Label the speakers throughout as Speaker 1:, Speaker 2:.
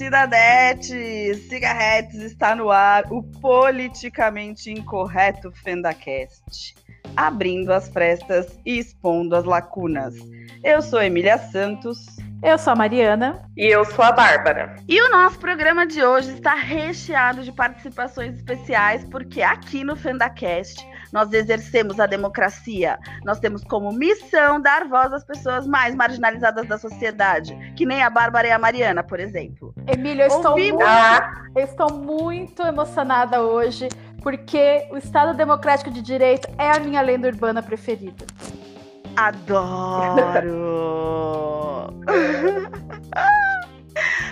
Speaker 1: cidadetes, cigarretes, está no ar o politicamente incorreto FendaCast, abrindo as frestas e expondo as lacunas. Eu sou Emília Santos.
Speaker 2: Eu sou a Mariana.
Speaker 3: E eu sou a Bárbara.
Speaker 1: E o nosso programa de hoje está recheado de participações especiais, porque aqui no FendaCast nós exercemos a democracia. Nós temos como missão dar voz às pessoas mais marginalizadas da sociedade, que nem a Bárbara e a Mariana, por exemplo.
Speaker 2: Emília, eu estou, muito, eu estou muito emocionada hoje, porque o Estado Democrático de Direito é a minha lenda urbana preferida.
Speaker 1: Adoro!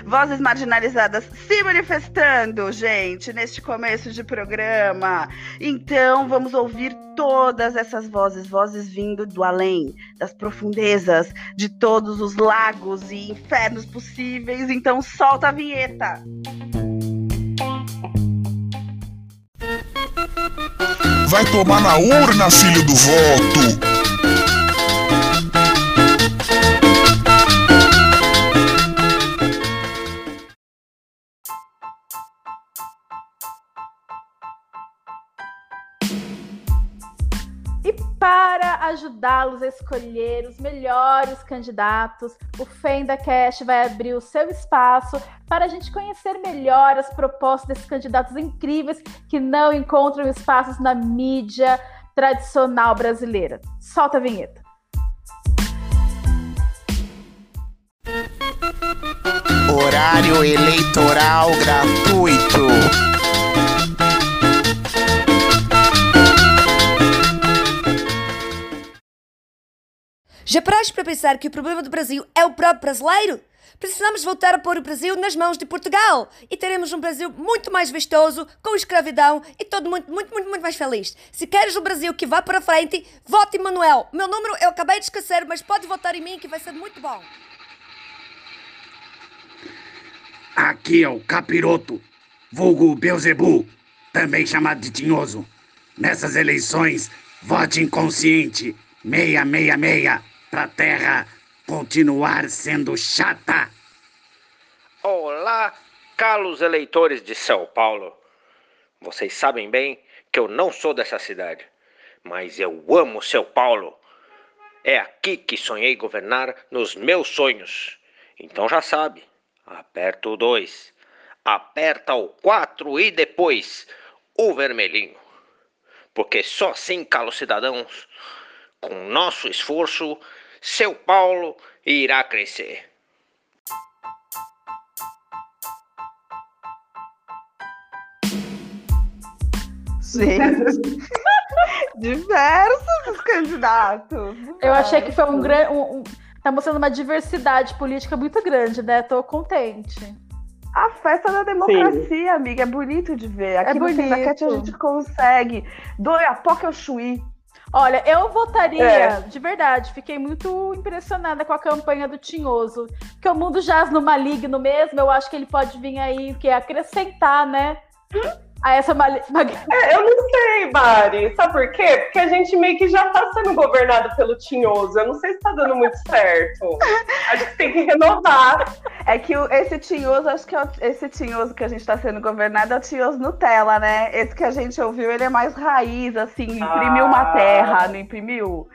Speaker 1: Vozes marginalizadas se manifestando, gente, neste começo de programa. Então, vamos ouvir todas essas vozes, vozes vindo do além, das profundezas, de todos os lagos e infernos possíveis. Então, solta a vinheta.
Speaker 4: Vai tomar na urna, filho do voto!
Speaker 2: Ajudá-los a escolher os melhores candidatos, o FendaCast vai abrir o seu espaço para a gente conhecer melhor as propostas desses candidatos incríveis que não encontram espaços na mídia tradicional brasileira. Solta a vinheta.
Speaker 4: Horário eleitoral gratuito.
Speaker 5: Já paraste para pensar que o problema do Brasil é o próprio brasileiro? Precisamos voltar a pôr o Brasil nas mãos de Portugal e teremos um Brasil muito mais vistoso, com escravidão e todo mundo muito, muito, muito mais feliz. Se queres um Brasil que vá para frente, vote em Manuel. Meu número eu acabei de esquecer, mas pode votar em mim que vai ser muito bom.
Speaker 6: Aqui é o Capiroto, vulgo Beuzebu, também chamado de Tinhoso. Nessas eleições, vote inconsciente 666 para a Terra continuar sendo chata.
Speaker 7: Olá, calos eleitores de São Paulo. Vocês sabem bem que eu não sou dessa cidade, mas eu amo São Paulo. É aqui que sonhei governar nos meus sonhos. Então já sabe, aperta o 2, aperta o 4 e depois o vermelhinho. Porque só assim, calos cidadãos, com nosso esforço, seu Paulo irá crescer.
Speaker 1: Gente, diversos candidatos.
Speaker 2: Eu achei que foi um grande. Um, um, tá mostrando uma diversidade política muito grande, né? Tô contente.
Speaker 1: A festa da democracia, Sim. amiga, é bonito de ver. Aqui é no Sendacat a gente consegue. Doi a poca o chuí.
Speaker 2: Olha, eu votaria, é. de verdade, fiquei muito impressionada com a campanha do Tinhoso. Que o mundo jaz no maligno mesmo, eu acho que ele pode vir aí, que acrescentar, né? A essa mal...
Speaker 3: é, eu não sei, Mari. Sabe por quê? Porque a gente meio que já tá sendo governado pelo Tinhoso. Eu não sei se tá dando muito certo. A gente tem que renovar.
Speaker 1: É que esse Tinhoso, acho que é o, esse Tinhoso que a gente tá sendo governado é o Tinhoso Nutella, né? Esse que a gente ouviu, ele é mais raiz, assim, imprimiu ah. uma terra, não imprimiu?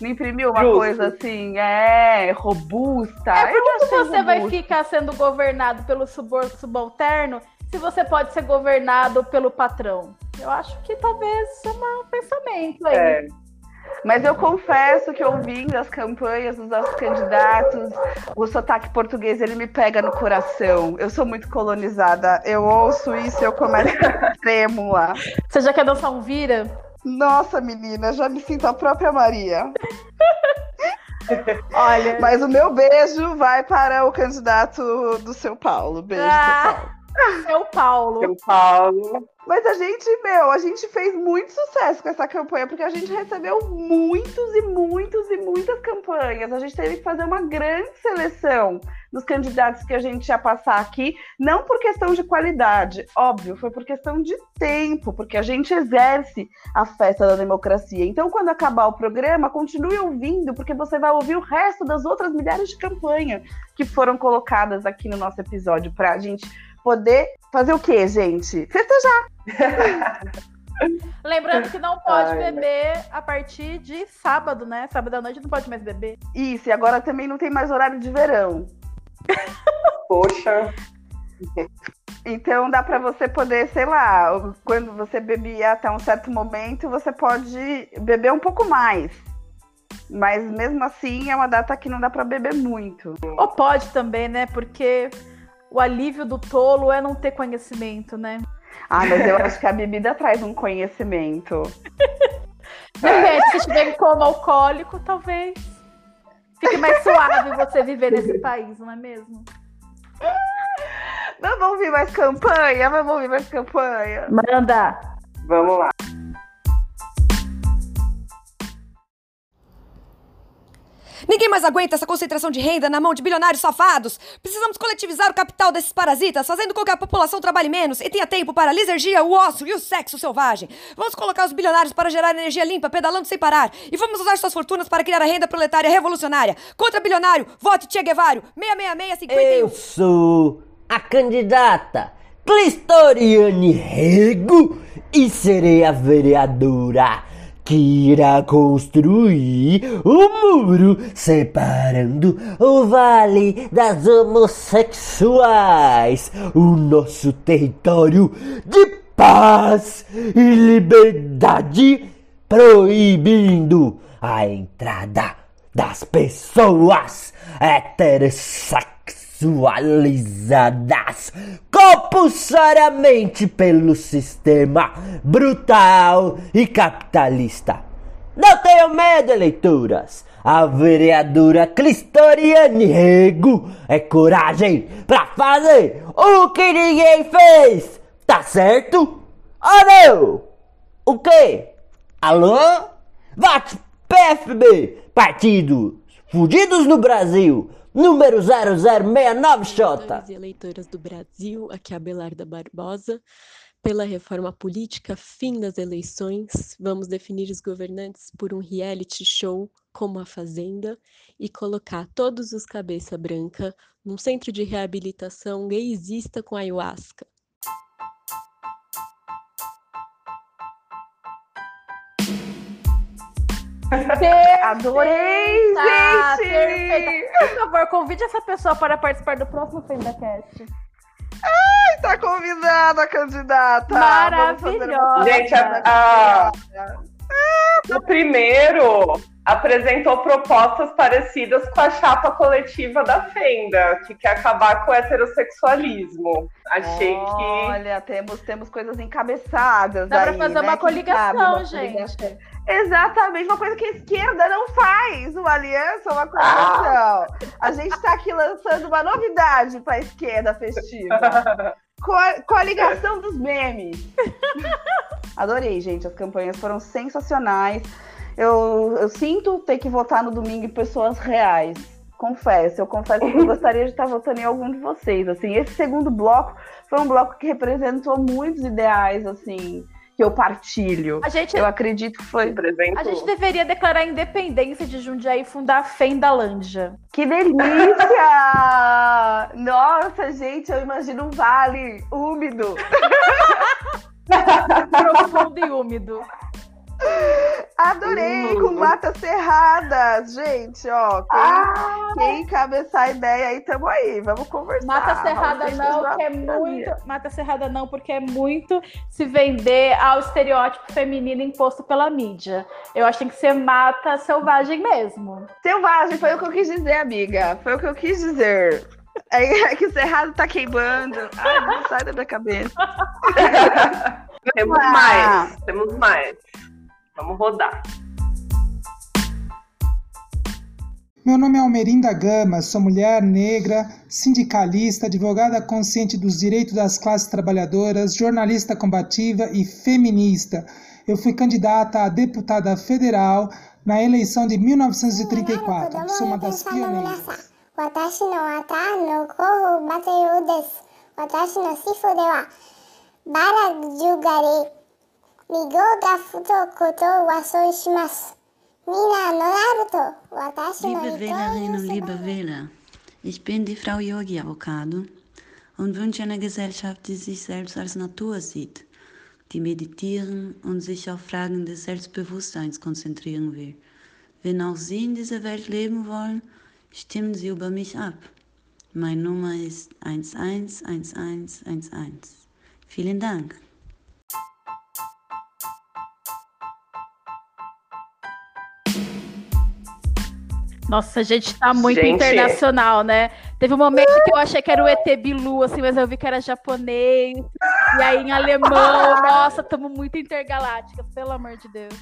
Speaker 1: Não imprimiu uma Justo. coisa assim, é, robusta.
Speaker 2: É, por que você robusta. vai ficar sendo governado pelo subalterno se você pode ser governado pelo patrão? Eu acho que talvez seja um pensamento aí. É.
Speaker 1: Mas eu confesso que ouvindo as campanhas dos nossos candidatos, o sotaque português ele me pega no coração. Eu sou muito colonizada. Eu ouço isso e eu começo a trêmula.
Speaker 2: Você já quer dançar um vira?
Speaker 1: Nossa, menina, já me sinto a própria Maria.
Speaker 2: Olha.
Speaker 1: Mas o meu beijo vai para o candidato do seu Paulo. Beijo, ah. seu Paulo.
Speaker 2: Seu Paulo.
Speaker 3: Seu Paulo.
Speaker 1: Mas a gente, meu, a gente fez muito sucesso com essa campanha, porque a gente recebeu muitos e muitos e muitas campanhas. A gente teve que fazer uma grande seleção dos candidatos que a gente ia passar aqui, não por questão de qualidade, óbvio, foi por questão de tempo, porque a gente exerce a festa da democracia. Então, quando acabar o programa, continue ouvindo, porque você vai ouvir o resto das outras milhares de campanhas que foram colocadas aqui no nosso episódio para a gente poder fazer o quê, gente? Festejar.
Speaker 2: Lembrando que não pode Ai, beber a partir de sábado, né? Sábado à noite não pode mais beber.
Speaker 1: Isso, e agora também não tem mais horário de verão.
Speaker 3: Poxa.
Speaker 1: Então dá para você poder, sei lá, quando você bebia até um certo momento, você pode beber um pouco mais. Mas mesmo assim é uma data que não dá para beber muito.
Speaker 2: Ou pode também, né? Porque o alívio do tolo é não ter conhecimento, né?
Speaker 1: Ah, mas eu acho que a bebida traz um conhecimento.
Speaker 2: Depende, se tiver em coma alcoólico, talvez fique mais suave você viver nesse país, não é mesmo?
Speaker 1: Vamos ouvir mais campanha? Vamos ouvir mais campanha?
Speaker 2: Manda!
Speaker 3: Vamos lá.
Speaker 5: Ninguém mais aguenta essa concentração de renda na mão de bilionários safados. Precisamos coletivizar o capital desses parasitas, fazendo com que a população trabalhe menos e tenha tempo para a lisergia, o ócio e o sexo selvagem. Vamos colocar os bilionários para gerar energia limpa, pedalando sem parar. E vamos usar suas fortunas para criar a renda proletária revolucionária. Contra bilionário, vote Che Guevara, 66651.
Speaker 8: Eu sou a candidata Clistoriane Rego e serei a vereadora que irá construir um muro separando o Vale das Homossexuais, o nosso território de paz e liberdade, proibindo a entrada das pessoas heterossexuais sexualizadas compulsoriamente pelo sistema brutal e capitalista. Não tenham medo, eleitoras. A vereadora Clistoriane Rego é coragem para fazer o que ninguém fez. Tá certo? Ou não? O quê? Alô? Vote PFB, Partido Fudidos no Brasil número 0069J.
Speaker 9: e eleitoras do Brasil, aqui é a Belarda Barbosa. Pela reforma política, fim das eleições, vamos definir os governantes por um reality show como a Fazenda e colocar todos os cabeça branca num centro de reabilitação gaysista com ayahuasca.
Speaker 1: Adorei, gente!
Speaker 2: Perfeita. Por favor, convide essa pessoa para participar do próximo FendaCast.
Speaker 1: Ai, tá convidada, candidata!
Speaker 2: Maravilhosa!
Speaker 3: Gente, a, a, o primeiro apresentou propostas parecidas com a chapa coletiva da Fenda, que quer acabar com o heterossexualismo. Achei
Speaker 1: Olha,
Speaker 3: que.
Speaker 1: Olha, temos, temos coisas encabeçadas.
Speaker 2: Dá
Speaker 1: aí,
Speaker 2: pra fazer
Speaker 1: né?
Speaker 2: uma coligação,
Speaker 1: uma
Speaker 2: gente.
Speaker 1: coligação. Exatamente, uma coisa que a esquerda não faz, uma aliança, uma coligação. A gente está aqui lançando uma novidade para a esquerda festiva. Co coligação dos memes. Adorei, gente. As campanhas foram sensacionais. Eu, eu sinto ter que votar no domingo em pessoas reais. Confesso, eu confesso que eu gostaria de estar votando em algum de vocês. Assim, esse segundo bloco foi um bloco que representou muitos ideais, assim, que eu partilho.
Speaker 2: A gente,
Speaker 1: Eu acredito que foi.
Speaker 2: a gente deveria declarar a independência de Jundiaí e fundar a Fendalândia.
Speaker 1: Que delícia! Nossa, gente, eu imagino um vale úmido.
Speaker 2: Profundo e úmido.
Speaker 1: Adorei, com matas cerradas, gente, ó. Quem,
Speaker 3: Ah,
Speaker 1: quem encabeçar a ideia aí, tamo aí, vamos conversar.
Speaker 2: Mata Serrada
Speaker 1: Vamos
Speaker 2: não, que é muito. Mata Serrada não, porque é muito se vender ao estereótipo feminino imposto pela mídia. Eu acho que tem que ser mata selvagem mesmo.
Speaker 1: Selvagem, foi o que eu quis dizer, amiga. Foi o que eu quis dizer. É que o cerrado tá queimando. Ai, não sai da minha cabeça.
Speaker 3: temos mais, temos mais. Vamos rodar.
Speaker 10: Meu nome é Almerinda Gama, sou mulher negra, sindicalista, advogada consciente dos direitos das classes trabalhadoras, jornalista combativa e feminista. Eu fui candidata a deputada federal na eleição de 1934. Sou uma das pioneiras.
Speaker 11: シフではバラジュガリ、ミゴがふとことをそうします。みんなのなると私の
Speaker 12: Liebe Wählerinnen und liebe Wähler, ich bin die Frau Yogi Avocado und wünsche eine Gesellschaft, die sich selbst als Natur sieht, die meditieren und sich auf Fragen des Selbstbewusstseins konzentrieren will. Wenn auch Sie in dieser Welt leben wollen, stimmen Sie über mich ab. Meine Nummer ist 111111. Vielen Dank.
Speaker 2: Nossa, a gente tá muito
Speaker 3: Gente.
Speaker 2: internacional, né? Teve um momento que eu achei que era o ET Bilu, assim, mas eu vi que era japonês. E aí em alemão, nossa, estamos muito intergalácticas, pelo amor de Deus.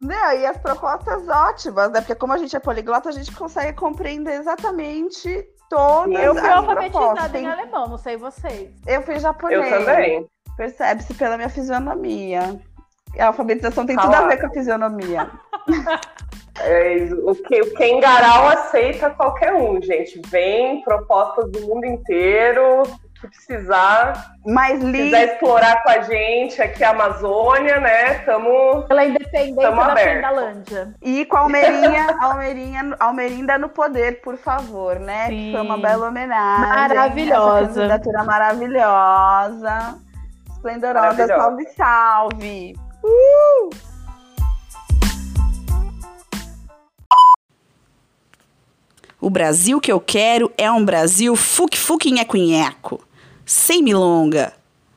Speaker 1: Não, e as propostas ótimas, né? Porque como a gente é poliglota, a gente consegue compreender exatamente todas
Speaker 2: Eu fui
Speaker 1: as
Speaker 2: alfabetizada
Speaker 1: propostas.
Speaker 2: em alemão, não sei vocês.
Speaker 1: Eu fui japonês.
Speaker 3: Eu também.
Speaker 1: Percebe-se pela minha fisionomia. A alfabetização tem
Speaker 3: Tá
Speaker 1: tudo a ver com a fisionomia.
Speaker 3: É, o que o Kengarau aceita qualquer um, gente. Vem propostas do mundo inteiro. Que precisar,
Speaker 1: Mas
Speaker 3: quiser
Speaker 1: li
Speaker 3: explorar com a gente aqui a Amazônia, né? Tamo.
Speaker 2: Pela independência
Speaker 3: Tamo
Speaker 2: da. Fendalândia.
Speaker 1: e com a Almeirinha, Almeirinha, no poder, por favor, né?
Speaker 2: Sim.
Speaker 1: Que foi uma bela homenagem.
Speaker 2: Maravilhosa.
Speaker 1: Essa candidatura maravilhosa. Esplendorosa.
Speaker 3: Maravilhosa.
Speaker 1: Salve, salve. Uh!
Speaker 13: O Brasil que eu quero é um Brasil fuque-fuque nheco-nheco, sem milonga,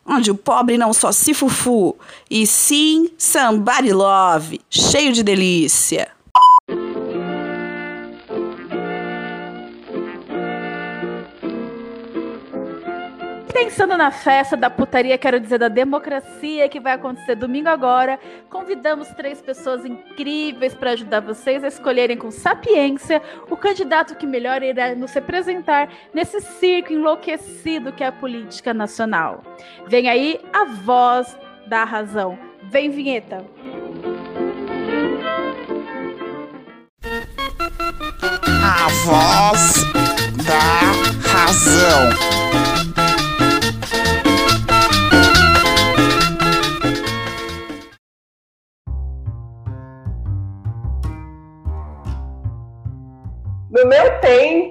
Speaker 13: onde o pobre não só se fufu, e sim somebody love, cheio de delícia.
Speaker 2: Pensando na festa da putaria, quero dizer da democracia que vai acontecer domingo agora, convidamos três pessoas incríveis para ajudar vocês a escolherem com sapiência o candidato que melhor irá nos representar nesse circo enlouquecido que é a política nacional. Vem aí a voz da razão. Vem, vinheta!
Speaker 4: A voz da razão.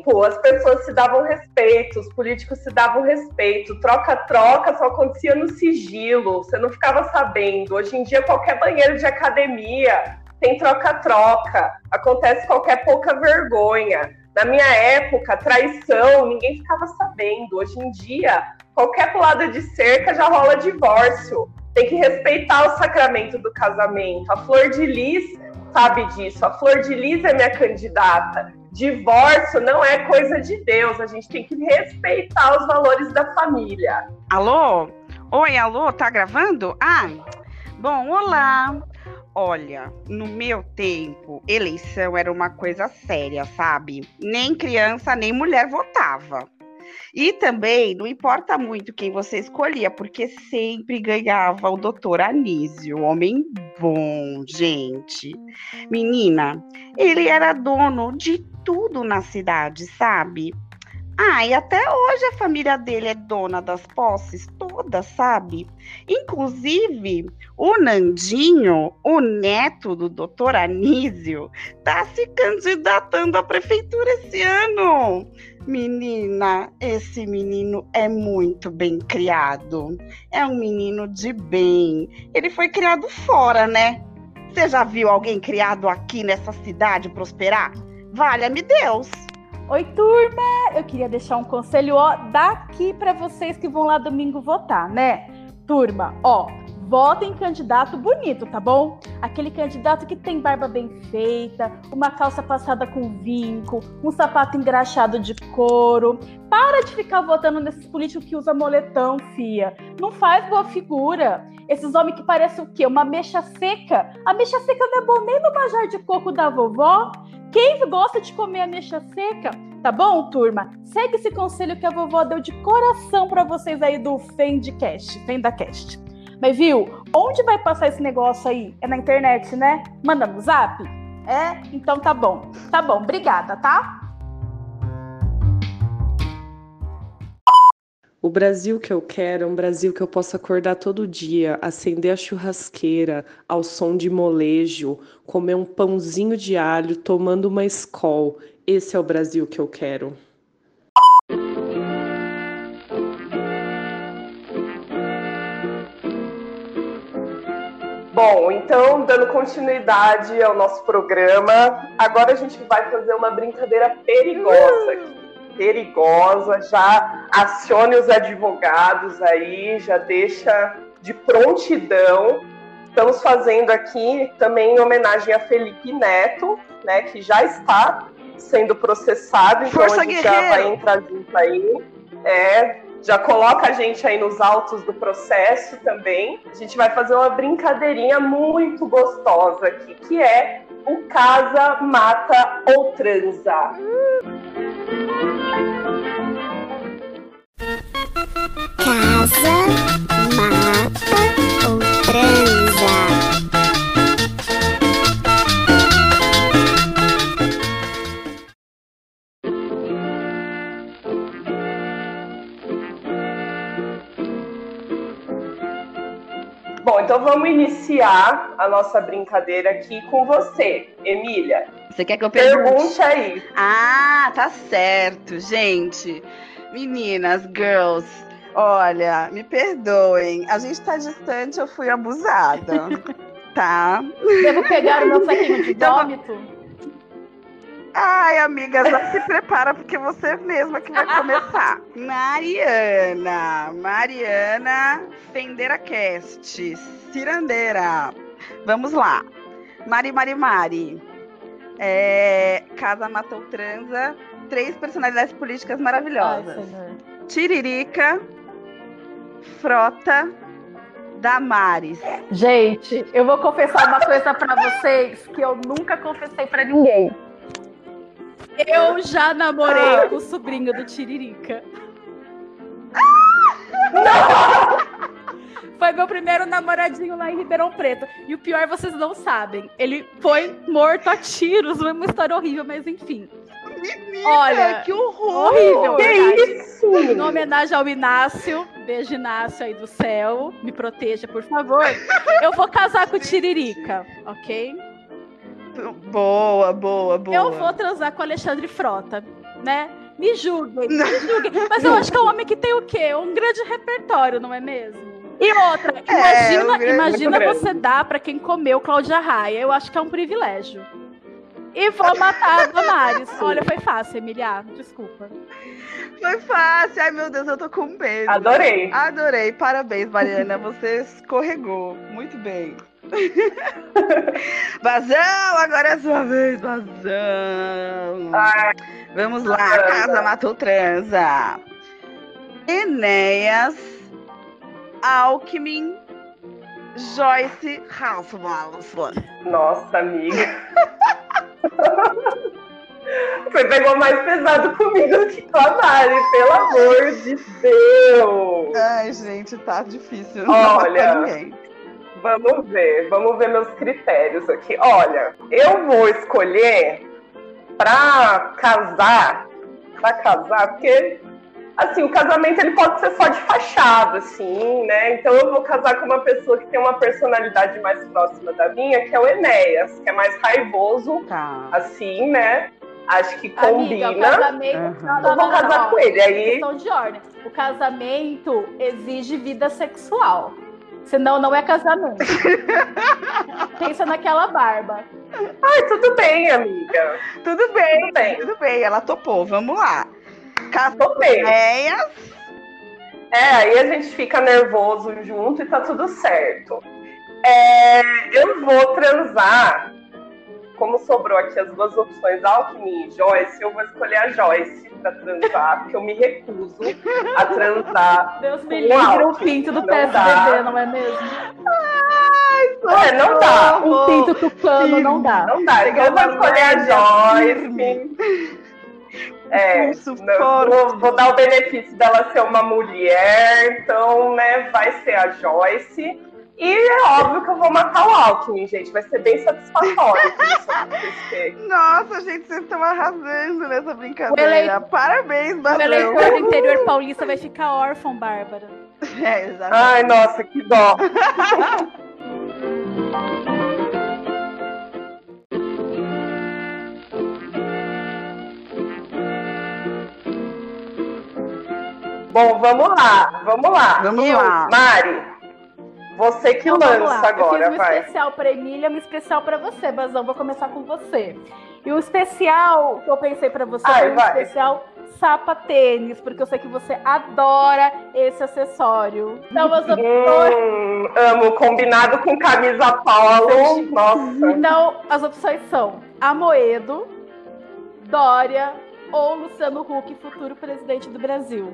Speaker 3: Tempo, as pessoas se davam respeito, os políticos se davam respeito. Troca-troca só acontecia no sigilo, você não ficava sabendo. Hoje em dia, qualquer banheiro de academia tem troca-troca, acontece qualquer pouca vergonha. Na minha época, traição, ninguém ficava sabendo. Hoje em dia, qualquer pulada de cerca já rola divórcio. Tem que respeitar o sacramento do casamento. A Flor de Lis sabe disso. A Flor de Lis é minha candidata. Divórcio não é coisa de Deus. A gente tem que respeitar os valores da família.
Speaker 1: Alô? Oi, alô, tá gravando? Ah, bom, olá. Olha, no meu tempo, eleição era uma coisa séria, sabe? Nem criança, nem mulher votava. E também não importa muito quem você escolhia, porque sempre ganhava o doutor Anísio, homem bom, gente. Menina, ele era dono de tudo na cidade, sabe? Ah, e até hoje a família dele é dona das posses todas, sabe? Inclusive, o Nandinho, o neto do doutor Anísio, tá se candidatando à prefeitura esse ano. Menina, esse menino é muito bem criado. É um menino de bem. Ele foi criado fora, né? Você já viu alguém criado aqui nessa cidade prosperar? Valha-me Deus!
Speaker 2: Oi, turma! Eu queria deixar um conselho ó, daqui para vocês que vão lá domingo votar, né? Turma, ó, votem em candidato bonito, tá bom? Aquele candidato que tem barba bem feita, uma calça passada com vinco, um sapato engraxado de couro. Para de ficar votando nesses políticos que usam moletão, fia. Não faz boa figura. Esses homens que parecem o quê? Uma mecha seca. A mecha seca não é bom nem no majar de coco da vovó. Quem gosta de comer ameixa seca, tá bom, turma? Segue esse conselho que a vovó deu de coração para vocês aí do Fendcast, Fendacast. Mas viu, onde vai passar esse negócio aí? É na internet, né? Manda no zap? É? Então tá bom. Tá bom, obrigada, tá?
Speaker 14: O Brasil que eu quero é um Brasil que eu possa acordar todo dia, acender a churrasqueira ao som de molejo, comer um pãozinho de alho, tomando uma escol. Esse é o Brasil que eu quero.
Speaker 3: Bom, então, dando continuidade ao nosso programa, agora a gente vai fazer uma brincadeira perigosa aqui. Perigosa, já acione os advogados aí, já deixa de prontidão. Estamos fazendo aqui também em homenagem a Felipe Neto, né, que já está sendo processado, então
Speaker 1: Força
Speaker 3: a gente
Speaker 1: guerreiro!
Speaker 3: já vai entrar junto aí. É, já coloca a gente aí nos autos do processo também. A gente vai fazer uma brincadeirinha muito gostosa aqui, que é o casa, mata ou transa.
Speaker 11: Casa, mata
Speaker 3: vamos iniciar a nossa brincadeira aqui com você, Emília.
Speaker 1: Você quer que eu pergunte?
Speaker 3: Pergunte aí.
Speaker 1: Ah, tá certo, gente. Meninas, girls, olha, me perdoem. A gente tá distante, eu fui abusada. tá?
Speaker 2: Devo pegar o meu saquinho de
Speaker 1: Então,
Speaker 2: vômito?
Speaker 1: Ai, amiga, já se prepara porque você mesma que vai começar. Mariana, Mariana Fendera Cast, cirandeira. Vamos lá. Mari, Mari, Mari. É, Casa Matou Transa, três personalidades políticas
Speaker 2: Ai,
Speaker 1: maravilhosas.
Speaker 2: senhor.
Speaker 1: Tiririca, Frota, Damares.
Speaker 2: Gente, eu vou confessar uma coisa pra vocês que eu nunca confessei pra ninguém. Eu já namorei com o sobrinho do Tiririca. Foi meu primeiro namoradinho lá em Ribeirão Preto. E o pior, vocês não sabem. Ele foi morto a tiros. Foi uma história horrível, mas enfim. Olha,
Speaker 1: que horror!
Speaker 2: Horrível,
Speaker 3: Que isso?
Speaker 2: Em homenagem ao Inácio, beijo Inácio aí do céu, me proteja, por favor. Eu vou casar com o Tiririca, ok?
Speaker 1: Boa, boa, boa.
Speaker 2: Eu vou transar com o Alexandre Frota, né? Me julguem, me julguem. Mas eu acho que é um homem que tem o quê? Um grande repertório, não é mesmo? E outra,
Speaker 1: É,
Speaker 2: imagina,
Speaker 1: grande-
Speaker 2: imagina você dar pra quem comeu Cláudia Raia. Eu acho que é um privilégio. E vou matar a Damares. Olha, foi fácil, Emilia. Desculpa.
Speaker 1: Foi fácil. Ai, meu Deus, eu tô com medo.
Speaker 3: Adorei.
Speaker 1: Adorei. Parabéns, Mariana. Você escorregou. Muito bem. Vazão, agora é sua vez, Vazão.
Speaker 3: Ai,
Speaker 1: Vamos lá, Casa Matou Transa. Enéas, Alckmin, Joyce Hasselman.
Speaker 3: nossa, amiga. Você pegou mais pesado comigo do que com a Mari, pelo amor de Deus.
Speaker 1: Ai, gente, tá difícil.
Speaker 3: Olha. Vamos ver, vamos ver meus critérios aqui. Olha, eu vou escolher pra casar, pra casar, porque assim, o casamento ele pode ser só de fachada, assim, né? Então eu vou casar com uma pessoa que tem uma personalidade mais próxima da minha, que é o Enéas, que é mais raivoso,
Speaker 1: Tá.
Speaker 3: assim, né? Acho que
Speaker 2: Amiga,
Speaker 3: combina.
Speaker 2: casamento.
Speaker 1: Aham.
Speaker 2: Não,
Speaker 3: Eu vou
Speaker 2: não,
Speaker 3: casar com ele, aí-
Speaker 2: Questão de ordem. O casamento exige vida sexual. Senão não é casamento. Pensa naquela barba.
Speaker 3: Ai, tudo bem, amiga.
Speaker 1: Tudo bem,
Speaker 3: Tudo bem.
Speaker 1: tudo bem. Ela topou. Vamos lá. Casa
Speaker 3: Topei.
Speaker 1: Enéas,
Speaker 3: É, aí a gente fica nervoso junto e tá tudo certo. É, eu vou transar. Como sobrou aqui as duas opções, Alckmin e Joyce, eu vou escolher a Joyce pra transar, porque eu me recuso a transar.
Speaker 2: Deus me
Speaker 3: Com
Speaker 2: livre o pinto do PSDB,
Speaker 3: dá.
Speaker 2: não é mesmo?
Speaker 1: Ai,
Speaker 3: É, não dá.
Speaker 2: Um pinto tucano não dá.
Speaker 3: Não dá. Então eu vou escolher a Joyce. É, não, vou, vou, dar o benefício dela ser uma mulher, então, né, vai ser a Joyce. E é óbvio que eu vou matar o Alckmin, gente. Vai ser bem satisfatório
Speaker 1: Nossa, gente, vocês estão arrasando nessa brincadeira. Parabéns, Barão.
Speaker 2: O eleitor do interior paulista vai ficar órfão, Bárbara.
Speaker 1: É, exatamente.
Speaker 3: Ai, nossa, que dó. Bom, vamos lá, vamos lá.
Speaker 1: Vamos lá.
Speaker 3: Mari, você que
Speaker 2: então,
Speaker 3: lança agora,
Speaker 2: eu fiz um
Speaker 3: vai.
Speaker 2: especial para Emília, um especial para você, Bazão. Vou começar com você. E o especial que eu pensei para você
Speaker 3: Ai,
Speaker 2: foi um
Speaker 3: vai.
Speaker 2: especial sapatênis, porque eu sei que você adora esse acessório. Então, as opções...
Speaker 3: Hum, amo, combinado com camisa polo. Nossa.
Speaker 2: Então, as opções são Amoedo, Dória ou Luciano Huck, futuro presidente do Brasil.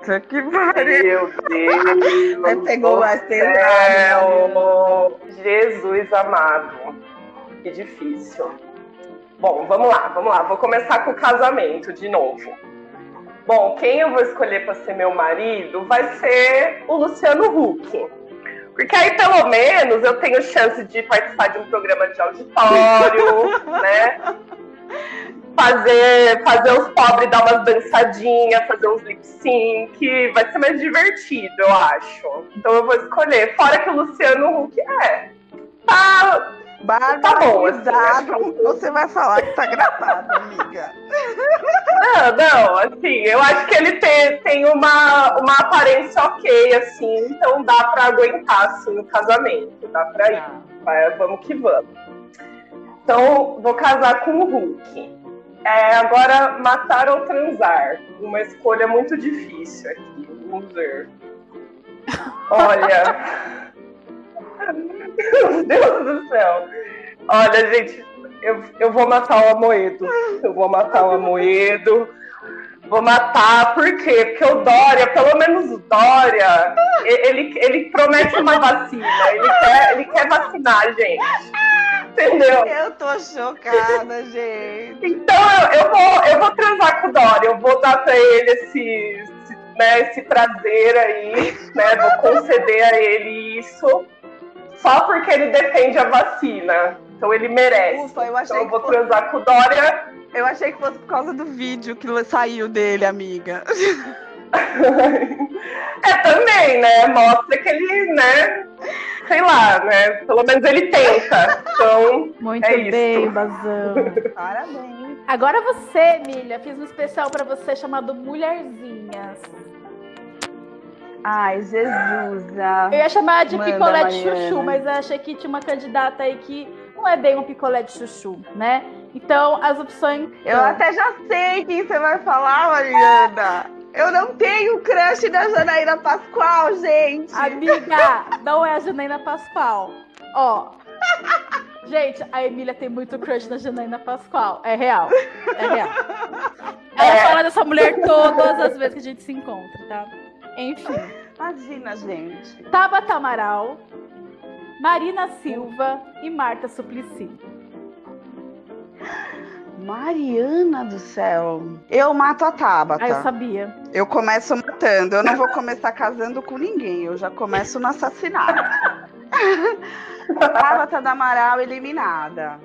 Speaker 1: Puta que pariu.
Speaker 3: Meu Deus.
Speaker 1: Você pegou
Speaker 3: do
Speaker 1: mais pesado,
Speaker 3: céu. Jesus amado. Que difícil. Bom, vamos lá, vamos lá. Vou começar com o casamento de novo. Bom, quem eu vou escolher para ser meu marido vai ser o Luciano Huck. Porque aí, pelo menos, eu tenho chance de participar de um programa de auditório, né? Fazer, fazer os pobres dar umas dançadinhas, fazer uns lip sync. Vai ser mais divertido, eu acho. Então eu vou escolher. Fora que o Luciano Huck é. Tá,
Speaker 1: Bárbara,
Speaker 3: Tá bom, assim,
Speaker 1: que você vai falar que tá gravado, amiga.
Speaker 3: Não, não, assim, eu acho que ele tem, tem uma, uma aparência ok, assim, então dá pra aguentar, assim, o casamento, dá pra ir. Vai, vamos que vamos. Então, vou casar com o Hulk. É, agora, matar ou transar? Uma escolha muito difícil aqui, loser. Olha... Meu Deus do céu. Olha, gente, eu, eu vou matar o Amoedo. Eu vou matar o Amoedo. Vou matar, por quê? Porque o Dória, pelo menos o Dória, ele, ele promete uma vacina. Ele quer, ele quer vacinar, gente. Entendeu?
Speaker 1: Eu tô chocada, gente.
Speaker 3: Então eu, eu vou, eu vou transar com o Dória. Eu vou dar pra ele esse, esse, né, esse prazer aí, né? Vou conceder a ele isso só porque ele defende a vacina. Então ele merece.
Speaker 1: Ufa, eu achei
Speaker 3: então eu vou
Speaker 1: que fosse-
Speaker 3: transar com o Dória.
Speaker 1: Eu achei que fosse por causa do vídeo que saiu dele, amiga.
Speaker 3: É também, né? Mostra que ele, né? Sei lá, né? Pelo menos ele tenta. Então,
Speaker 2: Muito
Speaker 3: é isso.
Speaker 2: bem, Bazão.
Speaker 1: Parabéns.
Speaker 2: Agora você, Milha, fiz um especial pra você chamado Mulherzinhas.
Speaker 1: Ai, Jesus. ah.
Speaker 2: Eu ia chamar de
Speaker 1: Manda,
Speaker 2: picolé de
Speaker 1: Mariana.
Speaker 2: chuchu, mas eu achei que tinha uma candidata aí que não é bem um picolé de chuchu, né? Então, as opções.
Speaker 1: Eu
Speaker 2: são-
Speaker 1: até já sei quem você vai falar, Mariana. Eu não tenho crush da Janaína Pascoal, gente.
Speaker 2: Amiga, não é a Janaína Pascoal. Ó. Gente, a Emília tem muito crush na Janaína Pascoal. É real. É real. Ela
Speaker 3: É.
Speaker 2: fala dessa mulher todas as vezes que a gente se encontra, tá? Enfim.
Speaker 1: Imagina, gente.
Speaker 2: Tabata Amaral, Marina Silva e Marta Suplicy.
Speaker 1: Mariana do céu. Eu mato a Tabata.
Speaker 2: Ah, eu sabia.
Speaker 1: Eu começo matando. Eu não vou começar casando com ninguém. Eu já começo no assassinato. Tabata da Amaral eliminada.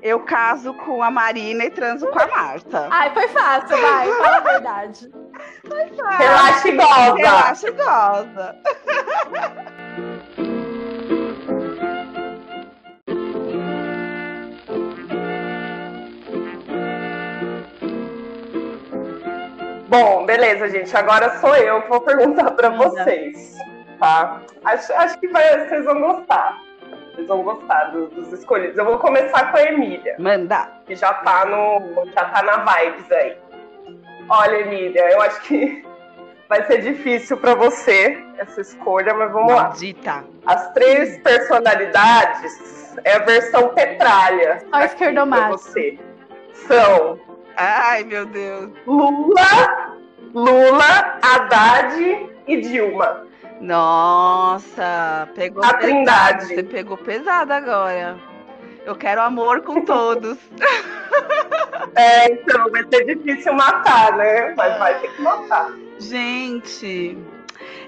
Speaker 1: Eu caso com a Marina e transo com a Marta.
Speaker 2: Ai, foi fácil, vai, fala a verdade.
Speaker 3: Relaxa e goza.
Speaker 1: Relaxa e goza.
Speaker 3: Bom, beleza, gente. Agora sou eu que vou perguntar pra vocês, tá? Acho, acho que vai, vocês vão gostar. Vocês vão gostar do- dos escolhidos. Eu vou começar com a Emília.
Speaker 1: Manda.
Speaker 3: Que já tá no. já tá na vibes aí. Olha, Emília, eu acho que vai ser difícil pra você essa escolha, mas vamos lá.
Speaker 1: Maldita.
Speaker 3: As três personalidades é a versão petralha.
Speaker 2: Só
Speaker 3: você. São
Speaker 1: Ai, meu Deus.
Speaker 3: Lula, Lula, Haddad e Dilma.
Speaker 1: Nossa, pegou
Speaker 3: A. Trindade.
Speaker 1: Você pegou pesado agora. Eu quero amor com todos.
Speaker 3: É, então, vai ser difícil matar, né? Mas vai ter que matar.
Speaker 1: Gente,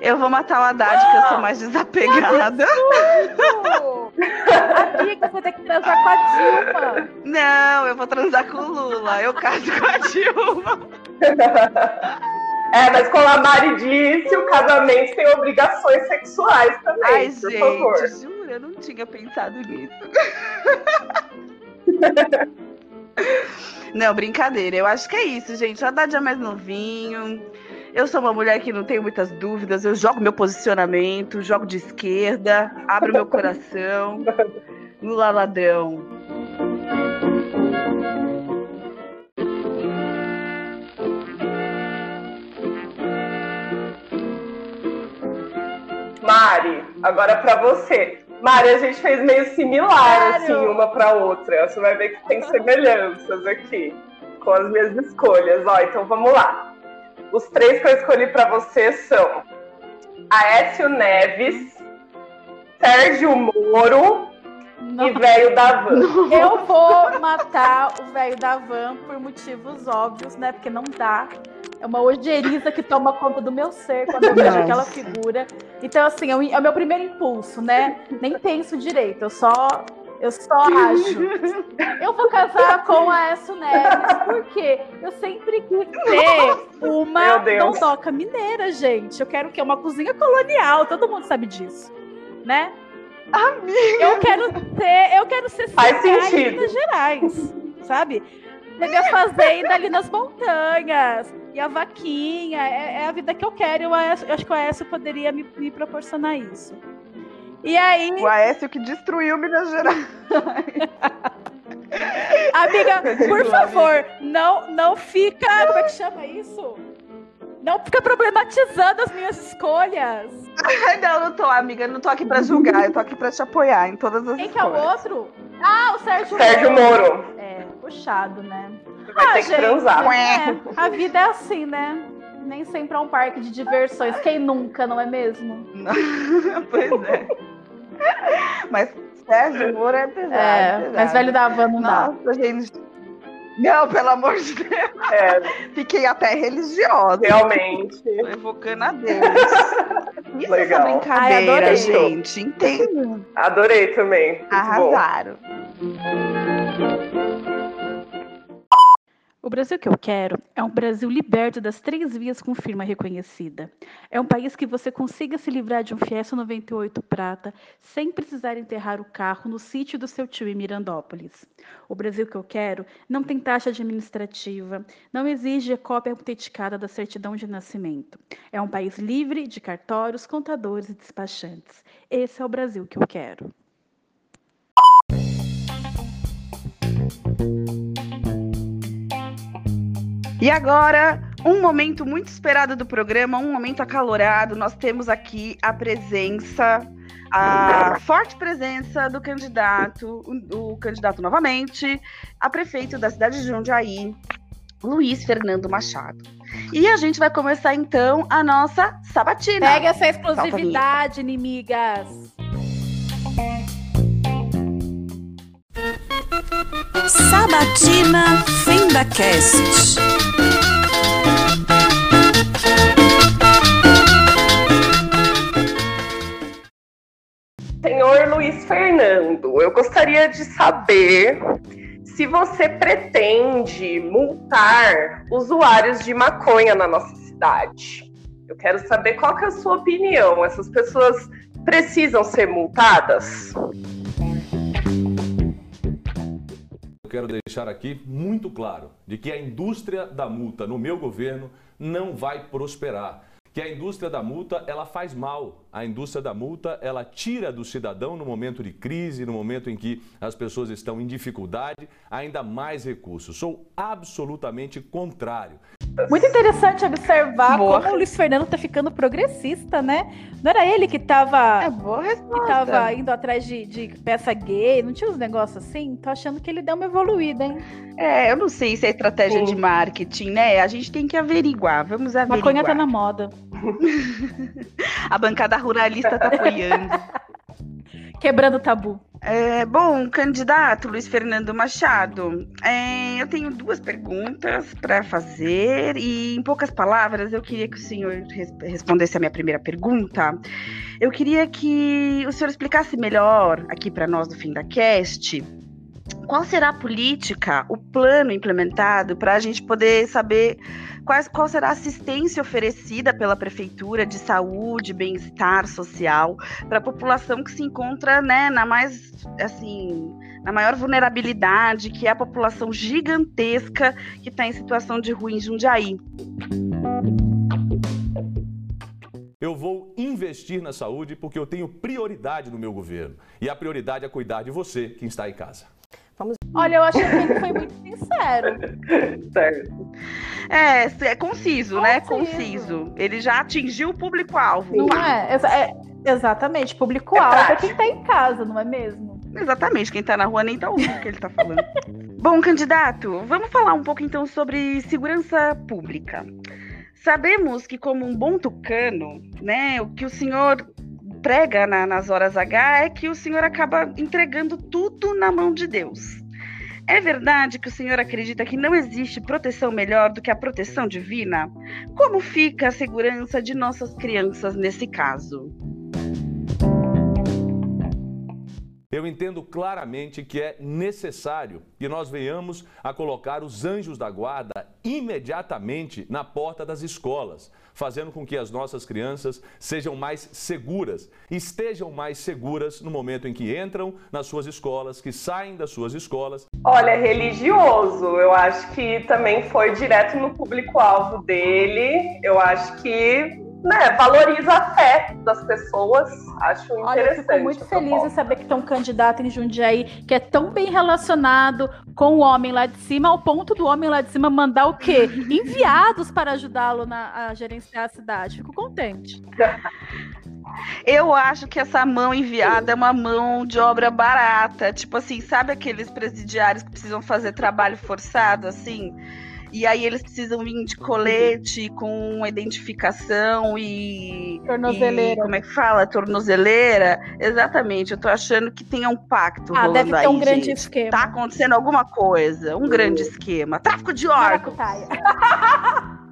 Speaker 1: eu vou matar o Haddad, que eu sou mais desapegada.
Speaker 2: Amiga, você tem que transar com a Dilma.
Speaker 1: Não, eu vou transar com o Lula. Eu caso com a Dilma.
Speaker 3: É, mas como a Mari disse, o casamento tem obrigações sexuais também,
Speaker 1: Ai,
Speaker 3: por
Speaker 1: gente,
Speaker 3: favor.
Speaker 1: juro, eu não tinha pensado nisso. Não, brincadeira. Eu acho que é isso, gente. O Haddad é mais novinho. Eu sou uma mulher que não tem muitas dúvidas. Eu jogo meu posicionamento, jogo de esquerda, abro meu coração. Lula ladrão.
Speaker 3: Mari, agora pra você. Mari, a gente fez meio similar, assim, uma pra outra. Você vai ver que tem semelhanças aqui com as minhas escolhas. Ó, então vamos lá. Os três que eu escolhi pra você são Aécio Neves, Sérgio Moro e Velho da Van.
Speaker 2: Eu vou matar o velho da van por motivos óbvios, né? Porque não dá. É uma ojeriza que toma conta do meu ser quando eu vejo aquela figura. Então, assim, é o, é o meu primeiro impulso, né? Nem penso direito, eu só. Eu só ajo. Eu vou casar com a Aécio Neves, porque eu sempre quis ter uma dondoca mineira, gente. Eu quero o quê? Uma cozinha colonial, todo mundo sabe disso, né? Eu quero ter, eu quero ser
Speaker 3: Faz
Speaker 2: CA em
Speaker 3: sentido.
Speaker 2: Minas Gerais, sabe? Ter minha fazenda ali nas montanhas e a vaquinha, é, é a vida que eu quero. Eu, acho- eu acho que o Aécio poderia me, me proporcionar isso. E aí,
Speaker 1: O Aécio que destruiu Minas Gerais.
Speaker 2: amiga, por favor, não, não fica. Como é que chama isso? Não fica problematizando as minhas escolhas.
Speaker 1: Ai, não, não tô, amiga. Eu não tô aqui pra julgar. Eu tô aqui pra te apoiar em todas as
Speaker 2: Quem que é o
Speaker 1: escolhas.
Speaker 2: outro? Ah, o Sérgio,
Speaker 3: Sérgio Moro.
Speaker 2: É, puxado, né?
Speaker 3: Vai ter que transar.
Speaker 2: é, a vida é assim, né? Nem sempre é um parque de diversões. Quem nunca, não é mesmo?
Speaker 1: pois é. Mas Sérgio Moro é pesado.
Speaker 2: É,
Speaker 1: pesado.
Speaker 2: mas velho da van não dá.
Speaker 1: Nossa, gente. Não, pelo amor de Deus.
Speaker 3: É,
Speaker 1: Fiquei até religiosa.
Speaker 3: realmente.
Speaker 1: Tô evocando a Deus. Isso
Speaker 3: Legal.
Speaker 1: é brincadeira,
Speaker 2: Ai, adorei.
Speaker 1: gente. Entendo.
Speaker 3: Adorei também. Muito bom.
Speaker 2: O Brasil que eu quero é um Brasil liberto das três vias com firma reconhecida. É um país que você consiga se livrar de um Fiesta 98 prata sem precisar enterrar o carro no sítio do seu tio em Mirandópolis. O Brasil que eu quero não tem taxa administrativa, não exige a cópia autenticada da certidão de nascimento. É um país livre de cartórios, contadores e despachantes. Esse é o Brasil que eu quero.
Speaker 1: E agora, um momento muito esperado do programa, um momento acalorado. Nós temos aqui a presença, a forte presença do candidato, o, candidato novamente, a prefeito da cidade de Jundiaí, Luiz Fernando Machado. E a gente vai começar então a nossa sabatina.
Speaker 2: Pegue essa exclusividade, inimigas!
Speaker 13: Sabatina FendaCast.
Speaker 3: Senhor Luiz Fernando, eu gostaria de saber se você pretende multar usuários de maconha na nossa cidade. Eu quero saber qual que é a sua opinião. Essas pessoas precisam ser multadas?
Speaker 15: Quero deixar aqui muito claro de que a indústria da multa no meu governo não vai prosperar. Que a indústria da multa, ela faz mal. A indústria da multa, ela tira do cidadão no momento de crise, no momento em que as pessoas estão em dificuldade, ainda mais recursos. Sou absolutamente contrário.
Speaker 2: Muito interessante observar
Speaker 1: Boa.
Speaker 2: como o Luiz Fernando tá ficando progressista, né? Não era ele que tava,
Speaker 1: É boa
Speaker 2: que tava indo atrás de, de peça gay, não tinha uns negócios assim? Tô achando que ele deu uma evoluída, hein?
Speaker 1: É, eu não sei se é estratégia
Speaker 3: Sim.
Speaker 1: de marketing, né? A gente tem que averiguar. Vamos averiguar.
Speaker 2: Maconha tá na moda.
Speaker 1: A bancada ruralista tá apoiando.
Speaker 2: Quebrando o tabu.
Speaker 1: É, bom, candidato Luiz Fernando Machado, é, eu tenho duas perguntas para fazer e, em poucas palavras, eu queria que o senhor res respondesse a minha primeira pergunta. Eu queria que o senhor explicasse melhor aqui para nós do fim da cast qual será a política, o plano implementado para a gente poder saber quais, qual será a assistência oferecida pela Prefeitura de Saúde, Bem-Estar Social para a população que se encontra né, na mais assim na maior vulnerabilidade, que é a população gigantesca que está em situação de ruim em Jundiaí.
Speaker 15: Eu vou investir na saúde porque eu tenho prioridade no meu governo. E a prioridade é cuidar de você, quem está em casa.
Speaker 2: Olha, eu achei que ele foi muito sincero.
Speaker 3: certo.
Speaker 1: É, é conciso, né? Conciso. Ele já atingiu o público-alvo.
Speaker 2: Não é? é? Exatamente, público-alvo é, é quem tá em casa, não é mesmo?
Speaker 1: Exatamente, quem tá na rua nem tá ouvindo o que ele tá falando. Bom, candidato, vamos falar um pouco então sobre segurança pública. Sabemos que, como um bom tucano, né, o que o senhor prega na, nas horas H é que o senhor acaba entregando tudo na mão de Deus. É verdade que o senhor acredita que não existe proteção melhor do que a proteção divina? Como fica a segurança de nossas crianças nesse caso?
Speaker 15: Eu entendo claramente que é necessário que nós venhamos a colocar os anjos da guarda imediatamente na porta das escolas, fazendo com que as nossas crianças sejam mais seguras, estejam mais seguras no momento em que entram nas suas escolas, que saem das suas escolas.
Speaker 3: Olha, religioso, eu acho que também foi direto no público-alvo dele. Eu acho que né, valoriza a fé das pessoas. Acho interessante. Olha, eu fico
Speaker 2: muito feliz em saber que tem um candidato em Jundiaí que é tão bem relacionado com o homem lá de cima, ao ponto do homem lá de cima mandar o quê? Enviados para ajudá-lo a gerenciar a cidade. Fico contente.
Speaker 1: Eu acho que essa mão enviada é uma mão de obra barata. Tipo assim, sabe aqueles presidiários que precisam fazer trabalho forçado, assim? E aí eles precisam vir de colete com identificação e.
Speaker 2: Tornozeleira.
Speaker 1: E, como é que fala? Tornozeleira. Exatamente. Eu tô achando que tem um pacto.
Speaker 2: Ah, deve ter
Speaker 1: aí,
Speaker 2: um grande
Speaker 1: gente.
Speaker 2: esquema.
Speaker 1: Tá acontecendo alguma coisa. Um grande esquema. Tráfico de órgãos.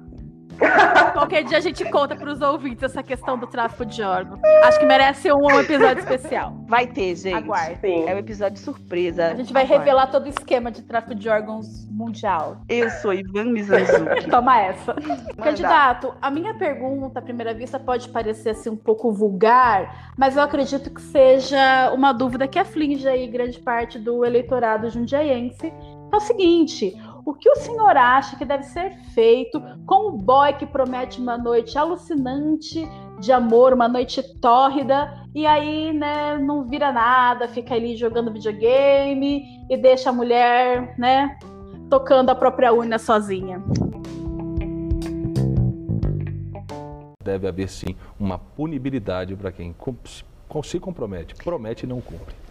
Speaker 2: Qualquer dia a gente conta para os ouvintes essa questão do tráfico de órgãos. Acho que merece um episódio especial.
Speaker 1: Vai ter, gente.
Speaker 2: Aguardem.
Speaker 1: É um episódio surpresa.
Speaker 2: A gente vai Aguarde. revelar todo o esquema de tráfico de órgãos mundial.
Speaker 1: Eu sou Ivan Mizanzuki.
Speaker 2: Toma essa. Candidato, a minha pergunta, à primeira vista, pode parecer assim, um pouco vulgar, mas eu acredito que seja uma dúvida que aflige aí grande parte do eleitorado jundiaense. É o seguinte: o que o senhor acha que deve ser feito com o boy que promete uma noite alucinante de amor, uma noite tórrida, e aí, né, não vira nada, fica ali jogando videogame e deixa a mulher, né, tocando a própria urna sozinha?
Speaker 15: Deve haver sim uma punibilidade para quem se compromete, promete e não cumpre.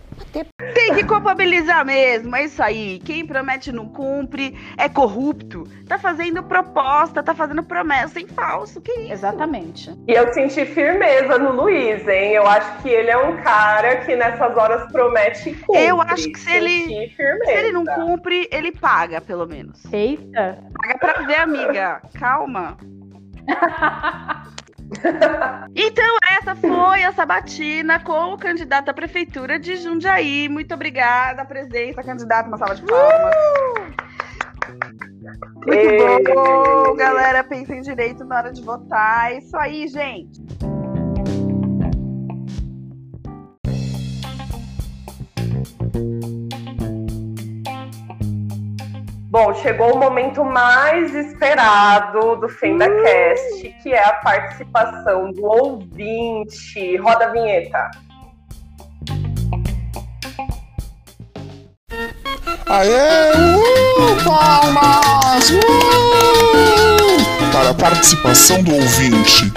Speaker 1: Tem que culpabilizar mesmo, é isso aí. Quem promete não cumpre, é corrupto. Tá fazendo proposta, tá fazendo promessa em falso. Que isso?
Speaker 2: Exatamente.
Speaker 3: E eu senti firmeza no Luiz, hein? Eu acho que ele é um cara que nessas horas promete e cumpre.
Speaker 1: Eu acho que se ele, se ele não cumpre, ele paga, pelo menos.
Speaker 2: Eita.
Speaker 1: Paga pra ver, amiga. Calma. Então, essa foi a sabatina com o candidato à prefeitura de Jundiaí. Muito obrigada, presença, candidato. Uma salva de palmas. Uh! Muito bom, galera. Pensem direito na hora de votar. É isso aí, gente.
Speaker 3: Bom, chegou o momento mais esperado do fim da cast, que é a participação do ouvinte. Roda a vinheta.
Speaker 4: Aê! Uh, palmas! Uh! Para a participação do ouvinte.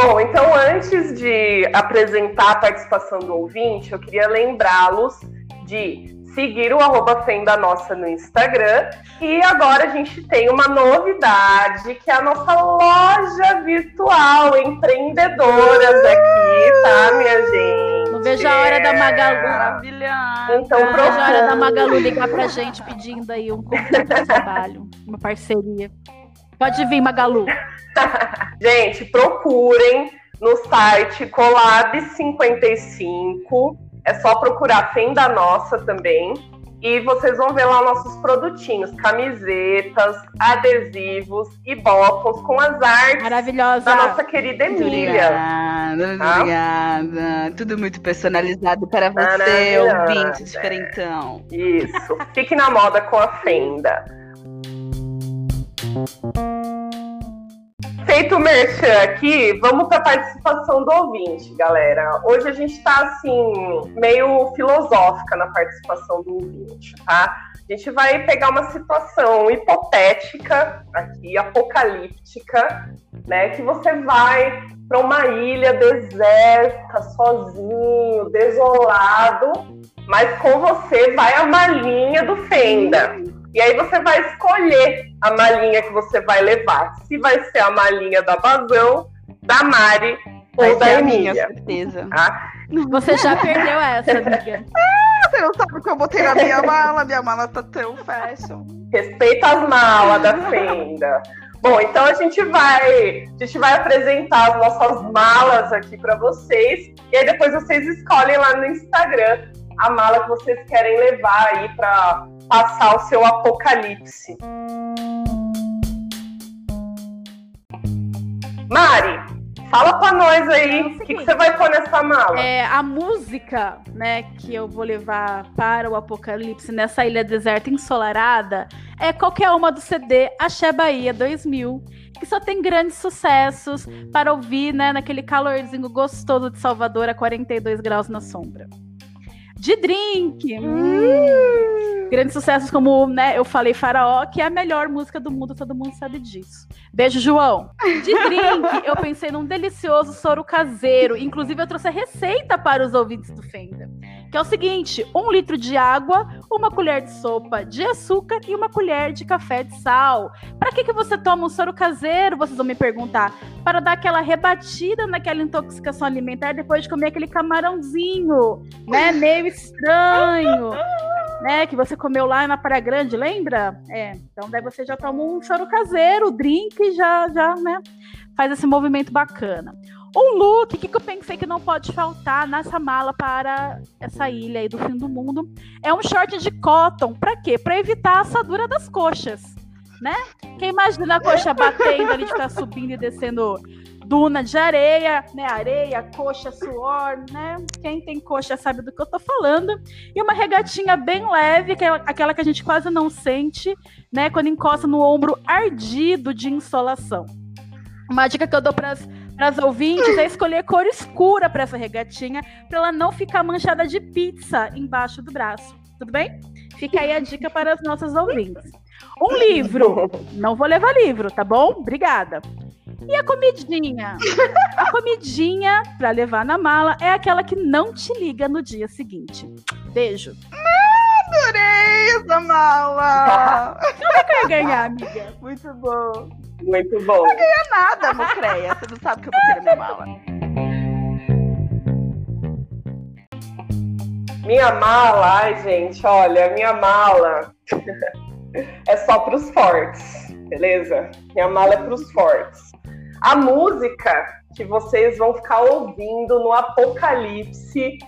Speaker 3: Bom, então antes de apresentar a participação do ouvinte, eu queria lembrá-los de seguir o arroba Fenda Nossa no Instagram. E agora a gente tem uma novidade, que é a nossa loja virtual, empreendedoras aqui, tá, minha gente?
Speaker 2: Não vejo a hora da Magalu.
Speaker 1: Maravilhosa.
Speaker 3: Então,
Speaker 2: Não vejo a hora da. Magalu ligar pra gente pedindo aí um de trabalho, uma parceria. Pode vir, Magalu.
Speaker 3: Gente, procurem no site Colab 55. É só procurar Fenda Nossa também. E vocês vão ver lá nossos produtinhos, camisetas, adesivos e bottoms com as artes
Speaker 2: Maravilhosa.
Speaker 3: da nossa querida Emília.
Speaker 1: Obrigada,
Speaker 3: Tá?
Speaker 1: obrigada. Tudo muito personalizado para você, ouvinte diferentão.
Speaker 3: Isso. Fique na moda com a Fenda. Feito o merchan aqui, vamos para a participação do ouvinte, galera. Hoje a gente está assim, meio filosófica na participação do ouvinte, tá? A gente vai pegar uma situação hipotética aqui, apocalíptica, né? Que você vai para uma ilha deserta, sozinho, desolado, mas com você vai a malinha do Fenda. E aí você vai escolher a malinha que você vai levar. Se vai ser a malinha da Bazão, da Mari
Speaker 1: Vai
Speaker 3: ou da
Speaker 1: ser a minha,
Speaker 3: Emília.
Speaker 1: certeza.
Speaker 3: Tá?
Speaker 2: Você já perdeu essa, amiga.
Speaker 1: Ah, você não sabe o que eu botei na minha mala? Minha mala tá tão fashion.
Speaker 3: Respeita as malas da Fenda. Bom, então a gente vai, a gente vai apresentar as nossas malas aqui para vocês e aí depois vocês escolhem lá no Instagram a mala que vocês querem levar aí para passar o seu apocalipse. Mari, fala para nós aí o que, que você vai pôr nessa mala.
Speaker 2: É, a música, né, que eu vou levar para o Apocalipse nessa ilha deserta ensolarada é qualquer uma do CD Axé Bahia 2000, que só tem grandes sucessos para ouvir, né, naquele calorzinho gostoso de Salvador a 42 graus na sombra. De drink. hum. Grandes sucessos como, né, eu falei Faraó, que é a melhor música do mundo, todo mundo sabe disso. Beijo, João. De drink, eu pensei num delicioso soro caseiro. Inclusive, eu trouxe a receita para os ouvintes do Fenda. Que é o seguinte: um litro de água, uma colher de sopa de açúcar e uma colher de café de sal. Para que, que você toma um soro caseiro? Vocês vão me perguntar. Para dar aquela rebatida naquela intoxicação alimentar depois de comer aquele camarãozinho, né? Meio estranho né, que você comeu lá na Praia Grande, lembra? É, então daí você já toma um choro caseiro, drink, já, já, né, faz esse movimento bacana. Um look, que, eu pensei que não pode faltar nessa mala para essa ilha aí do fim do mundo, é um short de cotton, para quê? Para evitar a assadura das coxas, né? Quem imagina a coxa batendo ali, de ficar subindo e descendo duna de areia, né? Areia, coxa, suor, né? Quem tem coxa sabe do que eu tô falando. E uma regatinha bem leve, que é aquela que a gente quase não sente, né? Quando encosta no ombro ardido de insolação. Uma dica que eu dou para as ouvintes é escolher cor escura para essa regatinha, para ela não ficar manchada de pizza embaixo do braço. Tudo bem? Fica aí a dica para as nossas ouvintes. Um livro. Não vou levar livro, tá bom? Obrigada. E a comidinha? A comidinha para levar na mala é aquela que não te liga no dia seguinte. Beijo.
Speaker 1: Adorei essa mala!
Speaker 2: Não vai querer ganhar, amiga.
Speaker 1: Muito bom.
Speaker 3: Muito bom.
Speaker 1: Não ganha nada, Mocreia. Você não sabe que eu botei na minha mala.
Speaker 3: Minha mala, ai gente, olha, minha mala é só para os fortes, beleza? Minha mala é para os fortes. A música que vocês vão ficar ouvindo no Apocalipse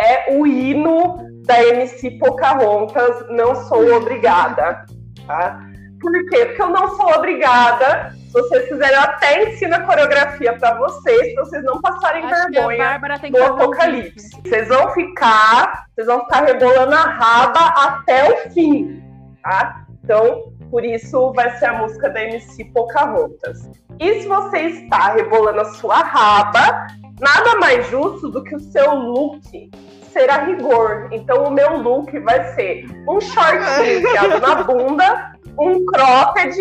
Speaker 3: é o hino da MC Pocahontas, Não Sou Obrigada, tá? Por quê? Porque eu não sou obrigada. Se vocês quiserem, eu até ensino a coreografia para vocês, para vocês não passarem
Speaker 2: Acho
Speaker 3: vergonha
Speaker 2: ouvir.
Speaker 3: apocalipse. Vocês vão ficar, vocês vão ficar rebolando a raba até o fim, tá? Então, por isso vai ser a música da MC Pocahontas. E se você está rebolando a sua raba, nada mais justo do que o seu look ser a rigor. Então, o meu look vai ser um shortinho enfiado na bunda, um cropped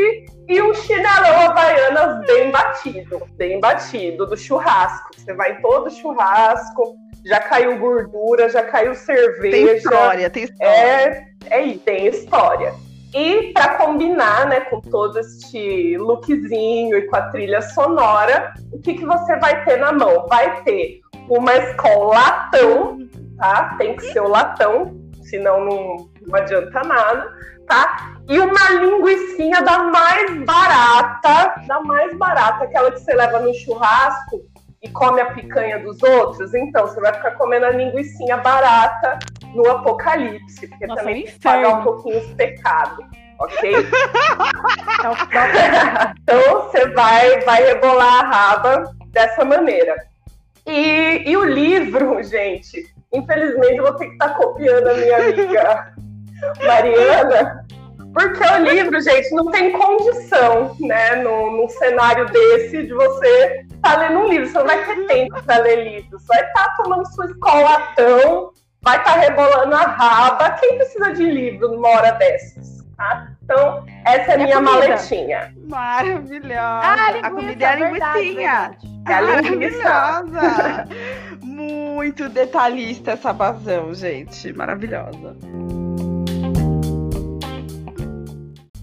Speaker 3: e um chinelão havaianas bem batido, bem batido, do churrasco. Você vai em todo churrasco, já caiu gordura, já caiu cerveja.
Speaker 1: Tem história, tem história.
Speaker 3: É, é tem história. E para combinar, né, com todo este lookzinho e com a trilha sonora, o que, que você vai ter na mão? Vai ter uma escola latão, tá? Tem que ser o latão, senão não, não adianta nada, tá? E uma linguiçinha da mais barata, da mais barata, aquela que você leva no churrasco e come a picanha dos outros. Então, você vai ficar comendo a linguiçinha barata no apocalipse, porque
Speaker 2: Nossa,
Speaker 3: também
Speaker 2: é um
Speaker 3: tem que pagar um pouquinho os pecados, ok?
Speaker 2: É
Speaker 3: então você vai, vai rebolar a raba dessa maneira. E, e o livro, gente, infelizmente eu vou ter que estar copiando a minha amiga Mariana, porque o livro, gente, não tem condição, né, num, num cenário desse, de você estar lendo um livro. Você não vai ter tempo para ler livro. Você vai estar tomando sua escolatão, vai estar rebolando a raba. Quem precisa de livro numa hora dessas? Tá? Então, essa é a
Speaker 1: a
Speaker 3: minha
Speaker 1: comida?
Speaker 3: maletinha.
Speaker 1: Maravilhosa.
Speaker 2: Ah,
Speaker 1: a
Speaker 2: linguiça,
Speaker 1: comida é a
Speaker 2: verdade,
Speaker 1: linguiçinha.
Speaker 3: É a linguiça.
Speaker 1: Maravilhosa. Muito detalhista essa vazão, gente. Maravilhosa.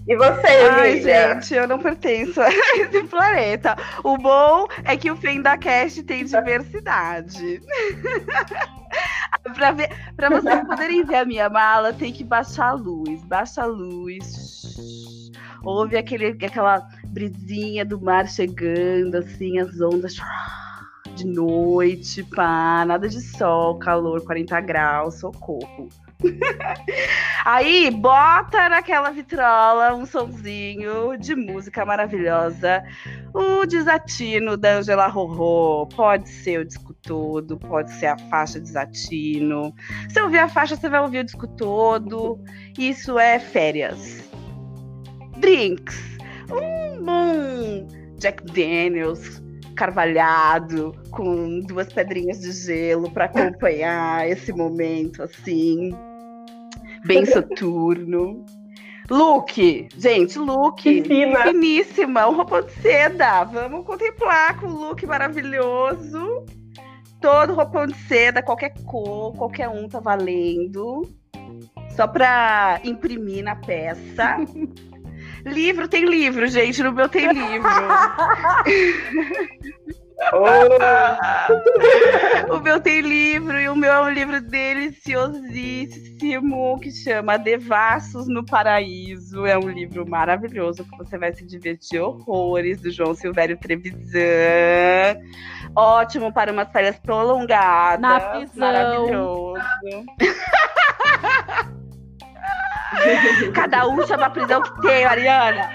Speaker 3: E você,
Speaker 1: Ai,
Speaker 3: Emília?
Speaker 1: gente, eu não pertenço a esse planeta. O bom é que o FendaCast tem diversidade. pra, ver, pra vocês poderem ver a minha mala, tem que baixar a luz. Baixa a luz. Ouve aquele, aquela brisinha do mar chegando, assim, as ondas de noite, pá, nada de sol, calor, 40 graus, socorro. Aí, bota naquela vitrola um sonzinho de música maravilhosa. O desatino da Angela Rorô. Pode ser o disco todo, pode ser a faixa desatino. Se ouvir a faixa, você vai ouvir o disco todo. Isso é férias. Drinks. Um bom Jack Daniels carvalhado com duas pedrinhas de gelo para acompanhar esse momento assim bem soturno. Look, gente, look
Speaker 3: Fina.
Speaker 1: finíssima, um roupão de seda. Vamos contemplar com o look maravilhoso. Todo roupão de seda, qualquer cor, qualquer um tá valendo. Só pra imprimir na peça. livro tem livro, gente. No meu tem livro. o meu tem livro e o meu é um livro deliciosíssimo que chama Devassos no Paraíso. É um livro maravilhoso que você vai se divertir horrores do João Silvério Trevisan. Ótimo para umas férias prolongadas.
Speaker 2: Na.
Speaker 1: Maravilhoso. Cada um chama a prisão que tem, Ariana.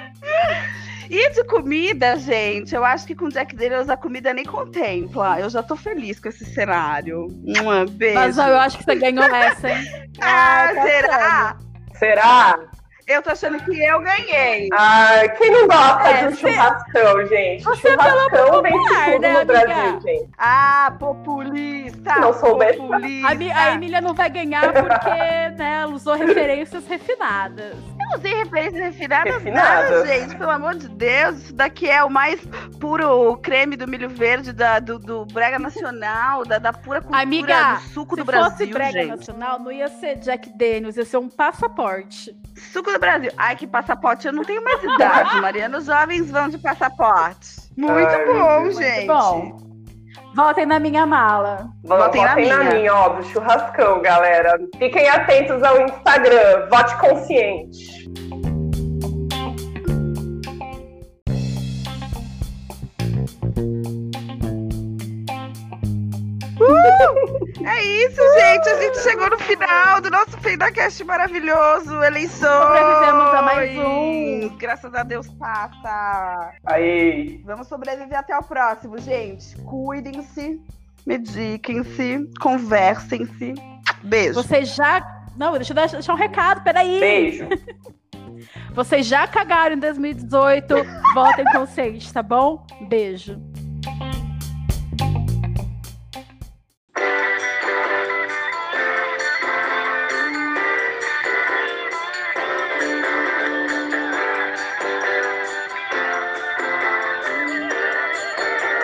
Speaker 1: E de comida, gente, eu acho que com Jack Daniels a comida nem contempla. Eu já tô feliz com esse cenário. Um beijo.
Speaker 2: Mas eu acho que você ganhou essa, hein?
Speaker 1: Ah,
Speaker 2: tá
Speaker 1: será?
Speaker 3: Será?
Speaker 1: Eu tô achando que eu ganhei.
Speaker 3: Ai, quem não gosta
Speaker 2: É,
Speaker 3: de um
Speaker 2: você-
Speaker 3: churrascão, gente?
Speaker 2: Você
Speaker 3: churrascão
Speaker 2: falou
Speaker 3: vem
Speaker 2: popular,
Speaker 3: tudo
Speaker 2: né,
Speaker 3: no
Speaker 2: amiga?
Speaker 3: Brasil, gente.
Speaker 1: Ah, populista.
Speaker 3: Não soubesse.
Speaker 1: populista.
Speaker 2: A, a Emília não vai ganhar porque, né, ela usou referências refinadas.
Speaker 1: Eu usei referências refinadas,
Speaker 3: Refinadas.
Speaker 1: nada, gente. Pelo amor de Deus, isso daqui é o mais puro creme do milho verde da, do, do Brega Nacional, da, da pura cultura
Speaker 2: Amiga,
Speaker 1: do suco
Speaker 2: Se
Speaker 1: do Brasil,
Speaker 2: fosse brega
Speaker 1: gente.
Speaker 2: nacional, não ia ser Jack Daniels, ia ser um passaporte.
Speaker 1: Suco do Brasil. Ai, que passaporte. Eu não tenho mais idade, Mariana. Os jovens vão de passaporte. Muito
Speaker 3: Ai,
Speaker 1: bom, gente.
Speaker 2: Bom, votem na minha mala.
Speaker 3: Votem,
Speaker 1: Votem na
Speaker 3: na,
Speaker 1: minha.
Speaker 3: minha, ó, do churrascão, galera. Fiquem atentos ao Instagram. Vote consciente.
Speaker 1: É isso, gente. A gente chegou no final do nosso FendaCast maravilhoso. Eleições.
Speaker 2: Sobrevivemos a mais um.
Speaker 1: Graças a Deus passa.
Speaker 3: Aí.
Speaker 1: Vamos sobreviver até o próximo, gente. Cuidem-se, mediquem-se, conversem-se. Beijo.
Speaker 2: Vocês já. Não, deixa eu deixar um recado, peraí.
Speaker 3: Beijo.
Speaker 2: Vocês já cagaram em 2018, votem consciente, tá bom? Beijo.